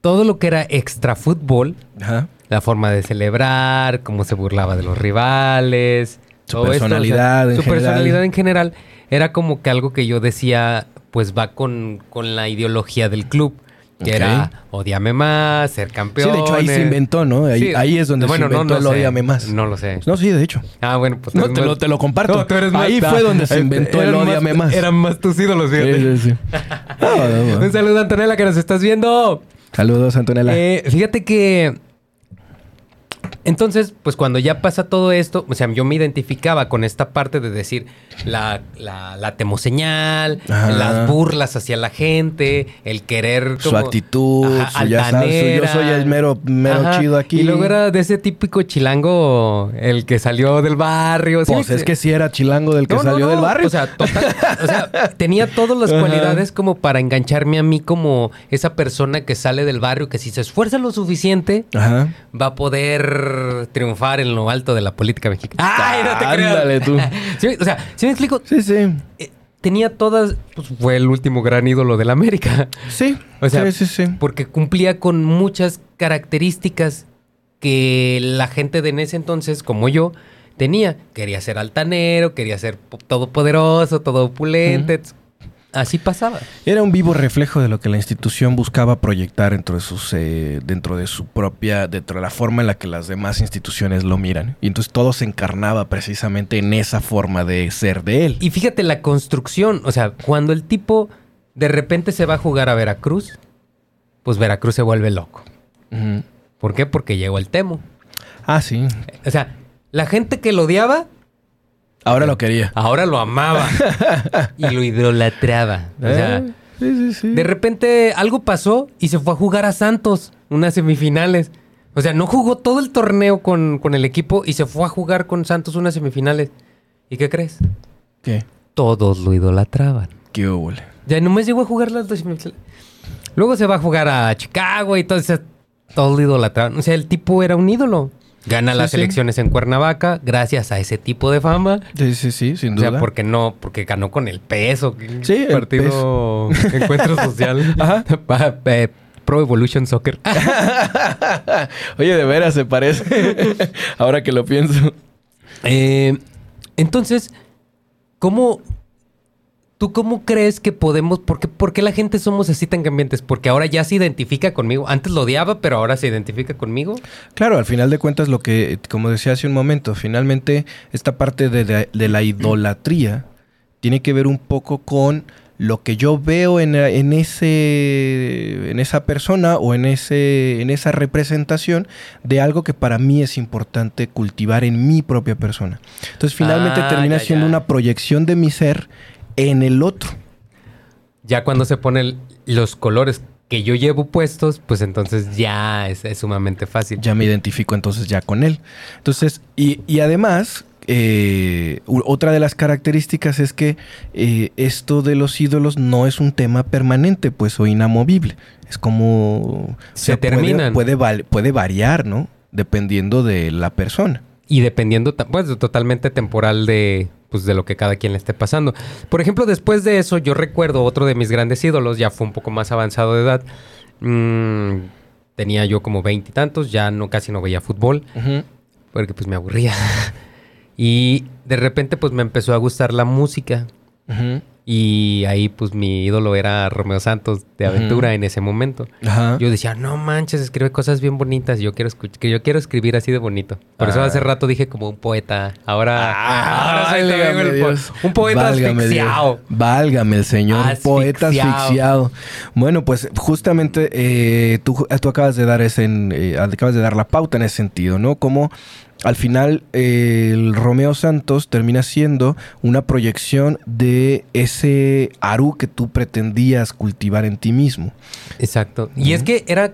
todo lo que era extra fútbol, Ajá. la forma de celebrar, cómo se burlaba de los rivales, Su todo esto, personalidad en su general. personalidad en general era como que algo que yo decía, pues va con, con la ideología del club. Que Ok. era odiame más, ser Sí, campeón. de hecho ahí se inventó, ¿no? Ahí, ahí es donde se inventó el odiame más. No lo sé. No, sí, de hecho. Ah, bueno, pues No, te más- lo- te lo comparto. No, tú eres más- Ahí ah, fue donde se inventó el eran ódiame más. Eran más tus ídolos, fíjate. Sí, sí, sí. No, no, no. Un saludo, Antonella, que nos estás viendo. Saludos, Antonella. Eh, fíjate que. Entonces, pues cuando ya pasa todo esto, o sea, yo me identificaba con esta parte de decir la, la, la temoseñal, Ajá. las burlas hacia la gente, el querer. su actitud, Ajá, su, ya sabes, su, yo soy el mero, mero Ajá. chido aquí. Y luego era de ese típico chilango, el que salió del barrio. ¿sí Pues es que sí era chilango del que no, salió no. del barrio. O sea, total- o sea, tenía todas las cualidades como para engancharme a mí como esa persona que sale del barrio, que si se esfuerza lo suficiente, Ajá. va a poder triunfar en lo alto de la política mexicana. ¡Ay, no te creas! Ándale tú. Sí, o sea, si me explico, Sí, sí. Eh, tenía todas, pues fue el último gran ídolo de la América. Sí. O sea, sí, sí, sí. Porque cumplía con muchas características que la gente de en ese entonces, como yo, tenía. Quería ser altanero, quería ser po- todopoderoso, todo opulente. Así pasaba. Era un vivo reflejo de lo que la institución buscaba proyectar dentro de sus, eh, dentro de su propia, dentro de la forma en la que las demás instituciones lo miran. Y entonces todo se encarnaba precisamente en esa forma de ser de él. Y fíjate la construcción, o sea, cuando el tipo de repente se va a jugar a Veracruz, pues Veracruz se vuelve loco. ¿Por qué? Porque llegó el Temo. Ah, sí. O sea, la gente que lo odiaba, Ahora lo quería. ahora lo amaba y lo idolatraba. O sea, Eh, sí, sí, sí. de repente algo pasó y se fue a jugar a Santos, unas semifinales. O sea, no jugó todo el torneo con, con el equipo y se fue a jugar con Santos unas semifinales. ¿Y qué crees? ¿Qué? Todos lo idolatraban. ¿Qué hubo? Ya nomás llegó a jugar las dos semifinales. Luego se va a jugar a Chicago y todo eso. Todo lo idolatraban. O sea, el tipo era un ídolo. Gana Sí, las sí. elecciones en Cuernavaca gracias a ese tipo de fama. Sí, sí, sí, sin O duda. sea, porque no, porque ganó con el peso. Sí, el partido Encuentro Social. Ajá. Eh, Pro Evolution Soccer. Oye, de veras se parece. Ahora que lo pienso. Eh, entonces, ¿cómo... ¿Tú cómo crees que podemos... ¿por qué, por qué la gente somos así tan cambiantes? Porque ahora ya se identifica conmigo. Antes lo odiaba, pero ahora se identifica conmigo. Claro, al final de cuentas lo que, como decía hace un momento, finalmente esta parte de, de- de la idolatría tiene que ver un poco con lo que yo veo en, en ese en esa persona o en ese en esa representación de algo que para mí es importante cultivar en mi propia persona. Entonces finalmente Ah, termina ya, siendo ya. una proyección de mi ser en el otro. Ya cuando se ponen los colores que yo llevo puestos, pues entonces ya es, es sumamente fácil. ya me identifico entonces ya con él. Entonces, y, y además, eh, otra de las características es que eh, esto de los ídolos no es un tema permanente, pues, o inamovible. Es como... o Se puede- terminan. Puede, puede variar, ¿no? Dependiendo de la persona. Y dependiendo, pues, totalmente temporal de, pues, de lo que cada quien le esté pasando. Por ejemplo, después de eso, yo recuerdo otro de mis grandes ídolos, ya fue un poco más avanzado de edad. Mm, tenía yo como veintitantos, ya no casi no veía fútbol, porque pues me aburría. y de repente, pues me empezó a gustar la música. Ujú. Y ahí, pues, mi ídolo era Romeo Santos de aventura en ese momento. Ajá. Yo decía, no manches, escribe cosas bien bonitas. Yo quiero que yo quiero escribir así de bonito. Por eso Ah. hace rato dije como un poeta. Ahora, ahora soy el po- un poeta Válgame asfixiado. Dios. Válgame el señor, un poeta Asfixiado. asfixiado. Bueno, pues justamente eh, tú, tú acabas de dar ese, eh, acabas de dar la pauta en ese sentido, ¿no? Como al final eh, el Romeo Santos termina siendo una proyección de ese Aru que tú pretendías cultivar en ti mismo. Exacto. Y es que era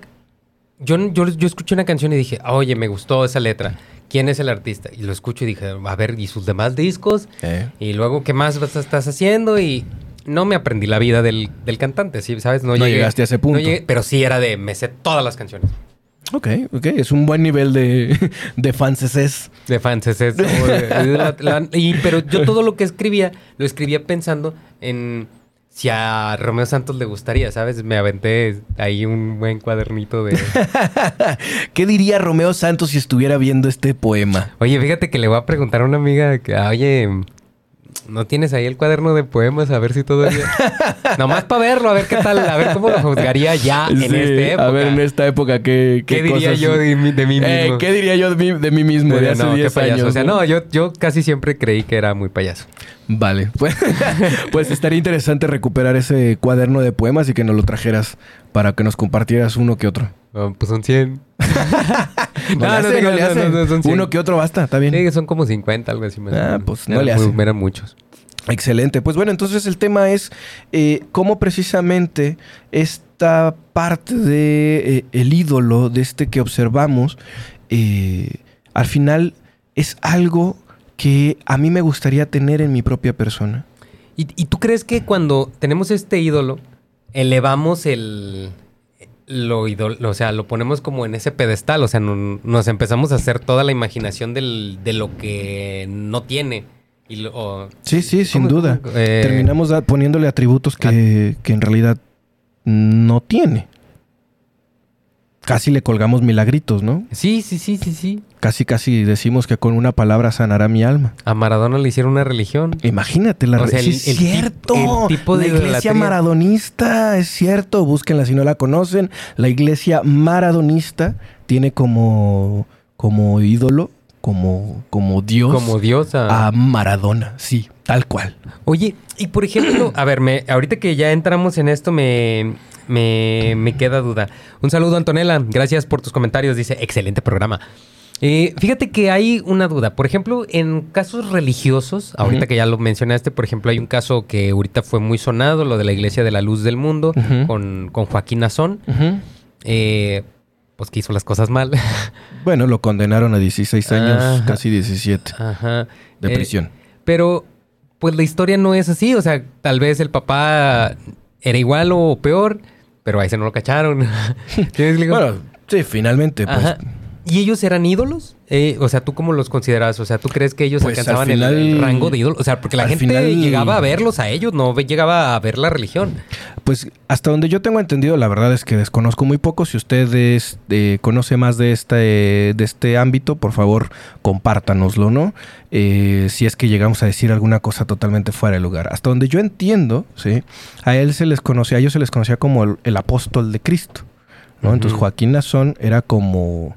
yo, yo, yo escuché una canción y dije, oye, me gustó esa letra. ¿Quién es el artista? Y lo escucho y dije, a ver, ¿y sus demás discos? Eh. Y luego, ¿qué más estás haciendo? Y no me aprendí la vida del, del cantante, ¿sí? ¿Sabes? No llegaste a ese punto. no llegué- pero sí era de, me sé todas las canciones. Ok, ok. Es un buen nivel de, de fanses. De fans, es eso. La- la- y, pero yo todo lo que escribía, lo escribía pensando en si a Romeo Santos le gustaría, ¿sabes? Me aventé ahí un buen cuadernito de... ¿Qué diría Romeo Santos si estuviera viendo este poema? Oye, fíjate que le voy a preguntar a una amiga que, oye, ¿no tienes ahí el cuaderno de poemas? A ver si todavía... Nomás para verlo, a ver qué tal, a ver cómo lo juzgaría ya en Sí, esta época. A ver, en esta época, ¿qué, ¿Qué, diría cosas- yo de mí, de mí Eh, mismo? ¿Qué diría yo de mí, de mí mismo de Diría, hace no, qué 10 payaso. años? O sea, no, yo, yo casi siempre creí que era muy payaso. Vale. Pues, pues estaría interesante recuperar ese cuaderno de poemas y que nos lo trajeras para que nos compartieras uno que otro. Ah, pues son 100. No, hace, no le creas, hace. no, no, son 100. Uno que otro basta, está bien. Sí, son como 50, algo así. más Ah, pues, no Eran le muy- hace. Eran muchos. Excelente. Pues bueno, entonces el tema es eh, cómo precisamente esta parte de eh, el ídolo, de este que observamos, eh, al final es algo que a mí me gustaría tener en mi propia persona. ¿Y, y tú crees que cuando tenemos este ídolo, elevamos el... Lo ídolo, o sea, lo ponemos como en ese pedestal, o sea, no- nos empezamos a hacer toda la imaginación del- de lo que no tiene. Y lo- o- Sí, sí, sin ¿Cómo- duda. Eh, Terminamos poniéndole atributos que, que en realidad no tiene. Casi le colgamos milagritos, ¿no? Sí, sí, sí, sí, sí. Casi, casi decimos que con una palabra sanará mi alma. A Maradona le hicieron una religión. Imagínate la O sea, re- sí, el- es cierto. el tipo de la iglesia idolatría. maradonista, es cierto. Búsquenla si no la conocen. La iglesia maradonista tiene como, como ídolo, como, como Dios Como diosa. a Maradona. Sí, tal cual. Oye, y por ejemplo, a ver, me, ahorita que ya entramos en esto, me, me, me queda duda. Un saludo, Antonella. Gracias por tus comentarios. Dice, excelente programa. Eh, fíjate que hay una duda. Por ejemplo, en casos religiosos, ahorita que ya lo mencionaste, por ejemplo, hay un caso que ahorita fue muy sonado, lo de la Iglesia de la Luz del Mundo, con, con Joaquín Nazón. Eh, pues que hizo las cosas mal. Bueno, lo condenaron a 16 años, Ajá. casi 17 Ajá. de Eh, prisión. Pero, pues la historia no es así. O sea, tal vez el papá era igual o peor, pero a ese no lo cacharon. Bueno, sí, finalmente, pues. Ajá. ¿Y ellos eran ídolos? Eh, o sea, ¿tú cómo los consideras? O sea, ¿tú crees que ellos Pues, alcanzaban al el- rango de ídolos? O sea, porque la gente final- llegaba a verlos a ellos, no llegaba a ver la religión. Pues hasta donde yo tengo entendido, la verdad es que desconozco muy poco. Si usted es, eh, conoce más de este, de este ámbito, por favor, compártanoslo, ¿no? Eh, si es que llegamos a decir alguna cosa totalmente fuera de lugar. Hasta donde yo entiendo, ¿sí? A él se les conocía, a ellos se les conocía como el, el apóstol de Cristo, ¿no? Entonces. Joaquín Nazón era como,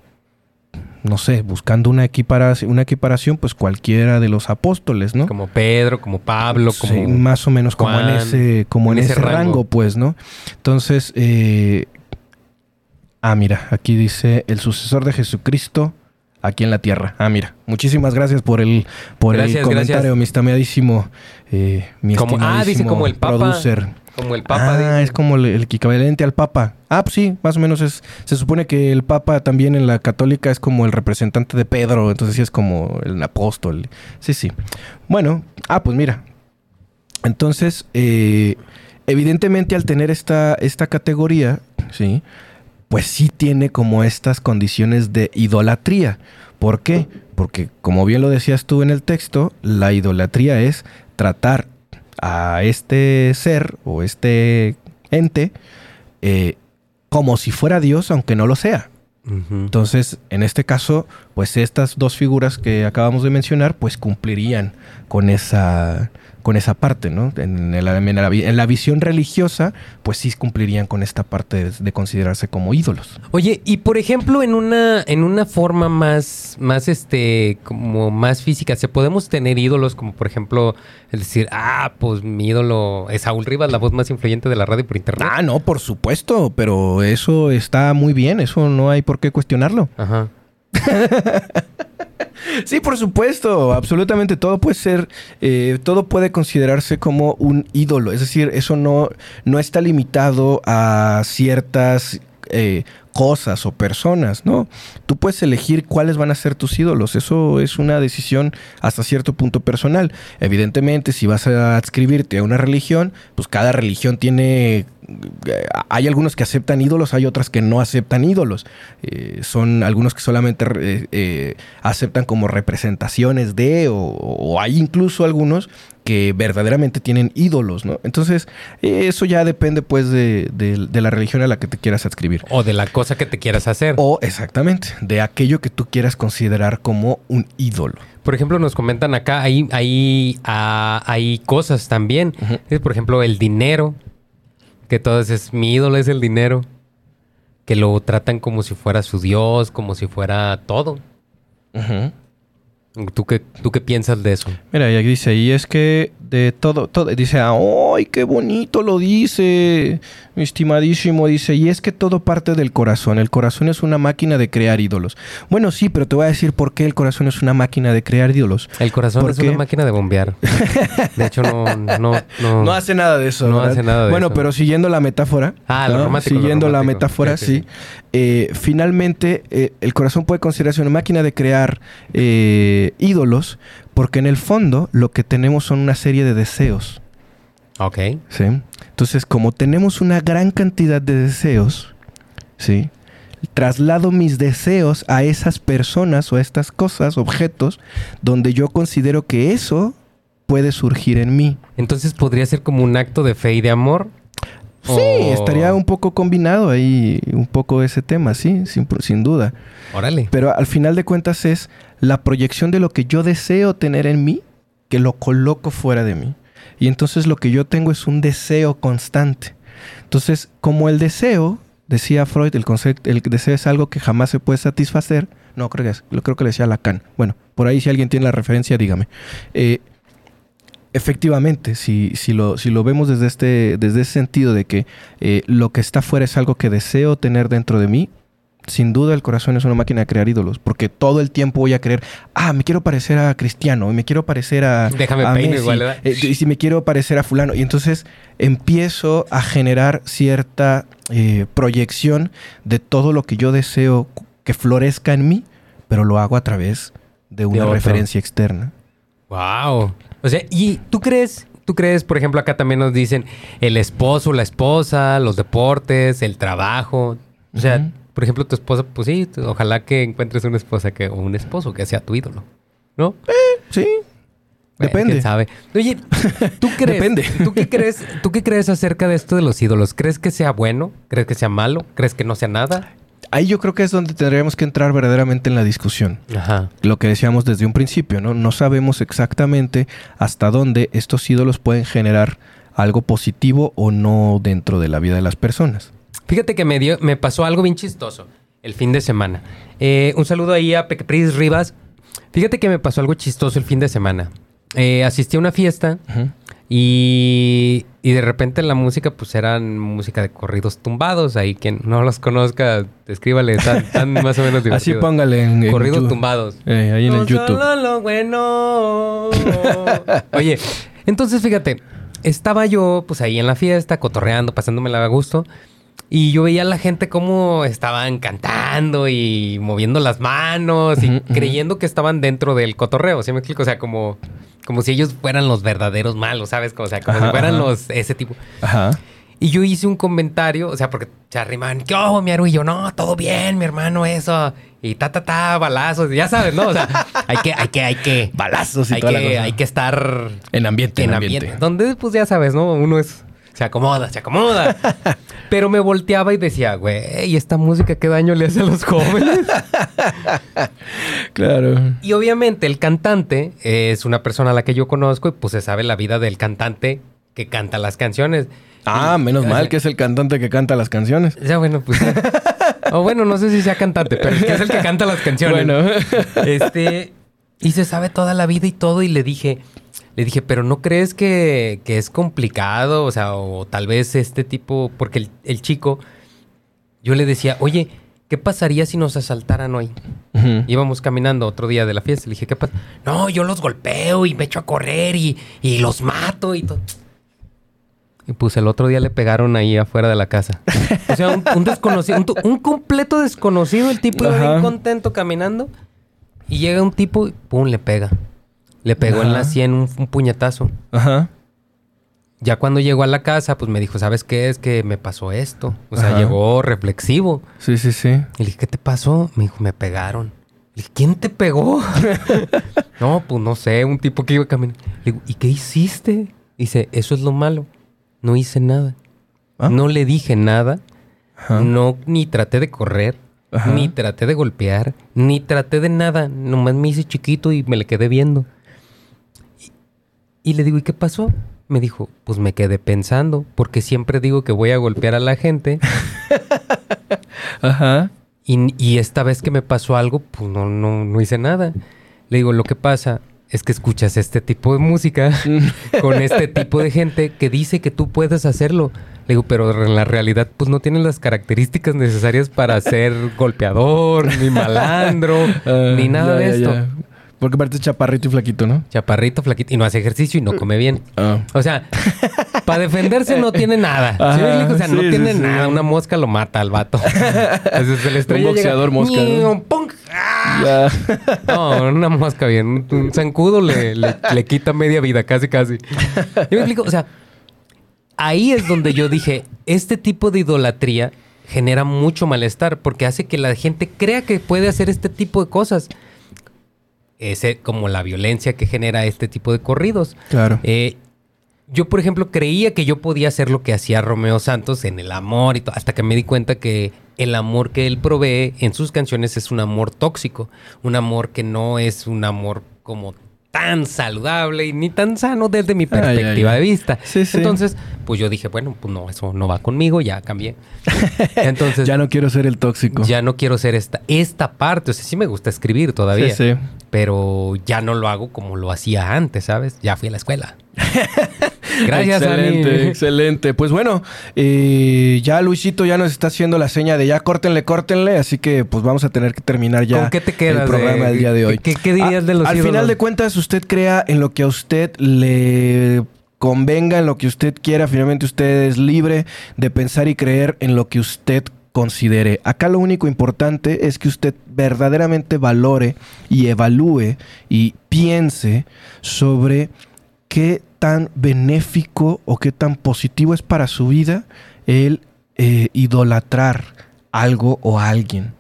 no sé, buscando una equiparación, una equiparación, pues cualquiera de los apóstoles, ¿no? Como Pedro, como Pablo, como... Sí, más o menos como en ese, como en, en ese, rango. rango. pues, ¿no? Entonces, eh, ah, mira, aquí dice el sucesor de Jesucristo aquí en la tierra. Ah, mira, muchísimas gracias por el, por el comentario, gracias. mi estimadísimo, eh, mi Como- ah, dice estimadísimo como el Papa. producer. Como el Papa. ah, es como el, el equivalente al Papa. Ah, pues sí, más o menos es. Se supone que el Papa también en la católica es como el representante de Pedro, entonces sí es como el apóstol. Sí, sí. Bueno, ah, pues mira. Entonces, eh, evidentemente al tener esta, esta categoría, sí, pues sí tiene como estas condiciones de idolatría. ¿Por qué? Porque, como bien lo decías tú en el texto, la idolatría es tratar a este ser o este ente eh, como si fuera Dios, aunque no lo sea. Entonces, en este caso, pues estas dos figuras que acabamos de mencionar, pues cumplirían con esa, con esa parte, ¿no? En, el- en la, vi- en la visión religiosa, pues sí cumplirían con esta parte de, de considerarse como ídolos. Oye, y por ejemplo, en una, en una forma más, más este, como más física, ¿se podemos tener ídolos como por ejemplo, el decir, ah, pues mi ídolo es Saúl Rivas, la voz más influyente de la radio por internet? Ah, no, por supuesto, pero eso está muy bien, eso no hay por qué cuestionarlo. Ajá. Sí, por supuesto, absolutamente todo puede ser, eh, todo puede considerarse como un ídolo, es decir, eso no, no está limitado a ciertas eh, cosas o personas, ¿no? Tú puedes elegir cuáles van a ser tus ídolos. Eso es una decisión hasta cierto punto personal. Evidentemente, si vas a adscribirte a una religión, pues cada religión tiene hay algunos que aceptan ídolos, hay otras que no aceptan ídolos. Eh, son algunos que solamente eh, aceptan como representaciones de, o, hay incluso algunos que verdaderamente tienen ídolos, ¿no? Entonces, eso ya depende pues de, de, la religión a la que te quieras adscribir. O de la cosa que te quieras hacer. O exactamente, de aquello que tú quieras considerar como un ídolo. Por ejemplo, nos comentan acá, hay, hay, ah, hay cosas también. Por ejemplo, el dinero que todo es mi ídolo es el dinero. Que lo tratan como si fuera su Dios, como si fuera todo. ¿Tú qué, ¿Tú qué piensas de eso? Mira, ya dice, y es que de todo, todo, dice, ¡ay, qué bonito lo dice! Mi estimadísimo, dice, y es que todo parte del corazón. El corazón es una máquina de crear ídolos. Bueno, sí, pero te voy a decir por qué el corazón es una máquina de crear ídolos. El corazón es una máquina de bombear. De hecho, no, no, no, hace nada de eso. No hace nada de bueno, pero siguiendo la metáfora. Ah, lo romántico, Siguiendo la metáfora, sí. Eh, finalmente, eh, el corazón puede considerarse una máquina de crear eh, ídolos, porque en el fondo lo que tenemos son una serie de deseos. Ok. Sí. Entonces, como tenemos una gran cantidad de deseos, ¿sí? Traslado mis deseos a esas personas o a estas cosas, objetos, donde yo considero que eso puede surgir en mí. Entonces podría ser como un acto de fe y de amor Sí, estaría un poco combinado ahí, un poco ese tema, sí, sin, sin duda. Órale. Pero al final de cuentas es la proyección de lo que yo deseo tener en mí, que lo coloco fuera de mí. Y entonces lo que yo tengo es un deseo constante. Entonces, como el deseo, decía Freud, el concepto, el deseo es algo que jamás se puede satisfacer. No, creo que es, lo creo que le decía Lacan. Bueno, por ahí si alguien tiene la referencia, dígame. Eh, Efectivamente, si, si, lo, si lo vemos desde, este, desde ese sentido de que eh, lo que está fuera es algo que deseo tener dentro de mí, sin duda el corazón es una máquina de crear ídolos, porque todo el tiempo voy a creer, ah, me quiero parecer a Cristiano, me quiero parecer a... Déjame a igual, eh, y si me quiero parecer a fulano. Y entonces empiezo a generar cierta eh, proyección de todo lo que yo deseo que florezca en mí, pero lo hago a través de una referencia externa. ¡Wow! O sea, ¿y tú crees, tú crees, por ejemplo, acá también nos dicen el esposo, la esposa, los deportes, el trabajo? O sea, por ejemplo, tu esposa, pues sí, ojalá que encuentres una esposa que, o un esposo que sea tu ídolo, ¿no? Eh, sí. Depende. sabe? Oye, ¿tú crees? Depende. ¿tú qué crees? ¿Tú qué crees acerca de esto de los ídolos? ¿Crees que sea bueno? ¿Crees que sea malo? ¿Crees que no sea nada? Ahí yo creo que es donde tendríamos que entrar verdaderamente en la discusión. Ajá. Lo que decíamos desde un principio, ¿no? No sabemos exactamente hasta dónde estos ídolos pueden generar algo positivo o no dentro de la vida de las personas. Fíjate que me, dio, me pasó algo bien chistoso el fin de semana. Eh, un saludo ahí a Pris Rivas. Fíjate que me pasó algo chistoso el fin de semana. Eh, asistí a una fiesta y, y, de repente la música, pues eran música de corridos tumbados. Ahí quien no los conozca, escríbale, están, más o menos divertidos. Así póngale en, Corridos tumbados. Eh, ahí en el YouTube. lo bueno. Oye, entonces fíjate, estaba yo pues ahí en la fiesta, cotorreando, pasándomela a gusto. Y yo veía a la gente cómo estaban cantando y moviendo las manos y creyendo que estaban dentro del cotorreo. ¿Sí me explico? O sea, como como si ellos fueran los verdaderos malos, ¿sabes? O sea, como si fueran los ese tipo. Ajá. Y yo hice un comentario, o sea, porque se arriman, ¿qué ojo, mi Aru? Y yo, no, todo bien, mi hermano, eso. Y ta, ta, ta, balazos, ya sabes, ¿no? O sea, hay que, hay que, hay que. Balazos y hay que, hay que estar. En ambiente, en, ambiente. Donde, pues ya sabes, ¿no? Uno es. Se acomoda, se acomoda. Pero me volteaba y decía, güey, ¿y esta música qué daño le hace a los jóvenes? claro. Y obviamente el cantante es una persona a la que yo conozco y pues se sabe la vida del cantante que canta las canciones. Ah, menos mal que es el cantante que canta las canciones. Ya, bueno, pues. o bueno, no sé si sea cantante, pero es que es el que canta las canciones. Bueno. este. Y se sabe toda la vida y todo. Y le dije, le dije, pero ¿no crees que, es complicado? O sea, o tal vez este tipo, porque el, chico, yo le decía, oye, ¿qué pasaría si nos asaltaran hoy? Íbamos caminando otro día de la fiesta. Le dije, ¿qué pasa? No, yo los golpeo y me echo a correr y, y los mato y todo. Y pues el otro día le pegaron ahí afuera de la casa. O sea, un, un desconocido, un, un completo desconocido. El tipo iba bien contento caminando. Y llega un tipo y pum, le pega. Le pegó en la sien un, un puñetazo. Ajá. Ya cuando llegó a la casa, pues me dijo, ¿sabes qué? Es que me pasó esto. O sea, Ajá. llegó reflexivo. Sí, sí, sí. Y le dije, ¿qué te pasó? Me dijo, me pegaron. Le dije, ¿quién te pegó? no, pues no sé, un tipo que iba caminando. Le digo, ¿y qué hiciste? Dice, eso es lo malo. No hice nada. Ah. No le dije nada. Ajá. No, ni traté de correr. Ajá. Ni traté de golpear. Ni traté de nada. Nomás me hice chiquito y me le quedé viendo. Y, le digo, ¿y qué pasó? Me dijo, pues me quedé pensando. Porque siempre digo que voy a golpear a la gente. Ajá. Y, y esta vez que me pasó algo, pues no, no, no hice nada. Le digo, lo que pasa es que escuchas este tipo de música con este tipo de gente que dice que tú puedes hacerlo. Le digo, pero en la realidad, pues no tienen las características necesarias para ser golpeador, ni malandro, Ah, ni nada de esto. Porque parece chaparrito y flaquito, ¿no? Chaparrito, flaquito, y no hace ejercicio y no come bien. Ah. O sea, para defenderse no tiene nada. O sea, no sí, tiene nada. Una mosca lo mata al vato. Entonces, el estrella Un boxeador llega, mosca, ¿no? Ya. No, una mosca bien. Un, un zancudo le, le- le quita media vida, casi, casi. Yo me explico, o sea, ahí es donde yo dije, este tipo de idolatría genera mucho malestar porque hace que la gente crea que puede hacer este tipo de cosas. Ese, como la violencia que genera este tipo de corridos. Claro. Eh, yo, por ejemplo, creía que yo podía hacer lo que hacía Romeo Santos en el amor y todo, hasta que me di cuenta que el amor que él provee en sus canciones es un amor tóxico, un amor que no es un amor como tan saludable y ni tan sano desde mi perspectiva de vista. Sí, sí. Entonces, pues yo dije, bueno, pues no, eso no va conmigo, ya cambié. Entonces, ya no quiero ser el tóxico. ya no quiero ser esta, esta parte. O sea, sí me gusta escribir todavía. Sí, sí. Pero ya no lo hago como lo hacía antes, ¿sabes? Ya fui a la escuela. Gracias, excelente, Ani. excelente. Pues bueno, eh, ya Luisito ya nos está haciendo la seña de ya córtenle, córtenle, así que pues vamos a tener que terminar ya ¿Con qué te quedas el programa de- del día de hoy. qué- qué dirías A- de los Al ídolos? final de cuentas, usted crea en lo que a usted le convenga, en lo que usted quiera. Finalmente usted es libre de pensar y creer en lo que usted considere. Acá lo único importante es que usted verdaderamente valore y evalúe y piense sobre qué tan benéfico o qué tan positivo es para su vida el eh, idolatrar algo o a alguien.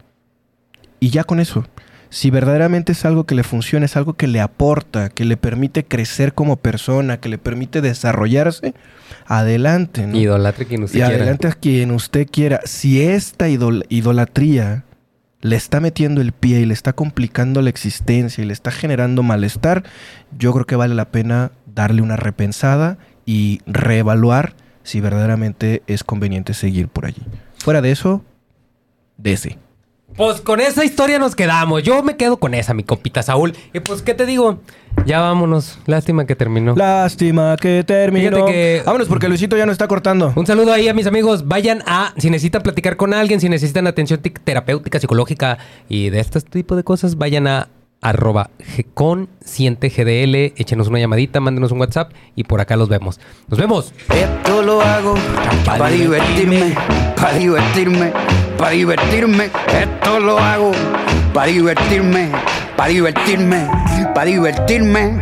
Y ya con eso, si verdaderamente es algo que le funciona, es algo que le aporta, que le permite crecer como persona, que le permite desarrollarse, adelante. ¿no? Idolatre quien usted y quiera. adelante a quien usted quiera. Si esta idol- idolatría le está metiendo el pie y le está complicando la existencia y le está generando malestar, yo creo que vale la pena darle una repensada y reevaluar si verdaderamente es conveniente seguir por allí. Fuera de eso, dese. Pues con esa historia nos quedamos. Yo me quedo con esa, mi compita Saúl. Y pues, ¿qué te digo? Ya vámonos. Lástima que terminó. Lástima que terminó. Que- Vámonos porque Luisito ya no está cortando. Un saludo ahí a mis amigos. Vayan a, si necesitan platicar con alguien, si necesitan atención tic- terapéutica, psicológica y de este tipo de cosas, vayan a arroba GDL, échenos una llamadita, mándenos un WhatsApp y por acá los vemos. Nos vemos. Esto lo hago para divertirme, para divertirme, para divertirme. Esto lo hago para divertirme, para divertirme, para divertirme.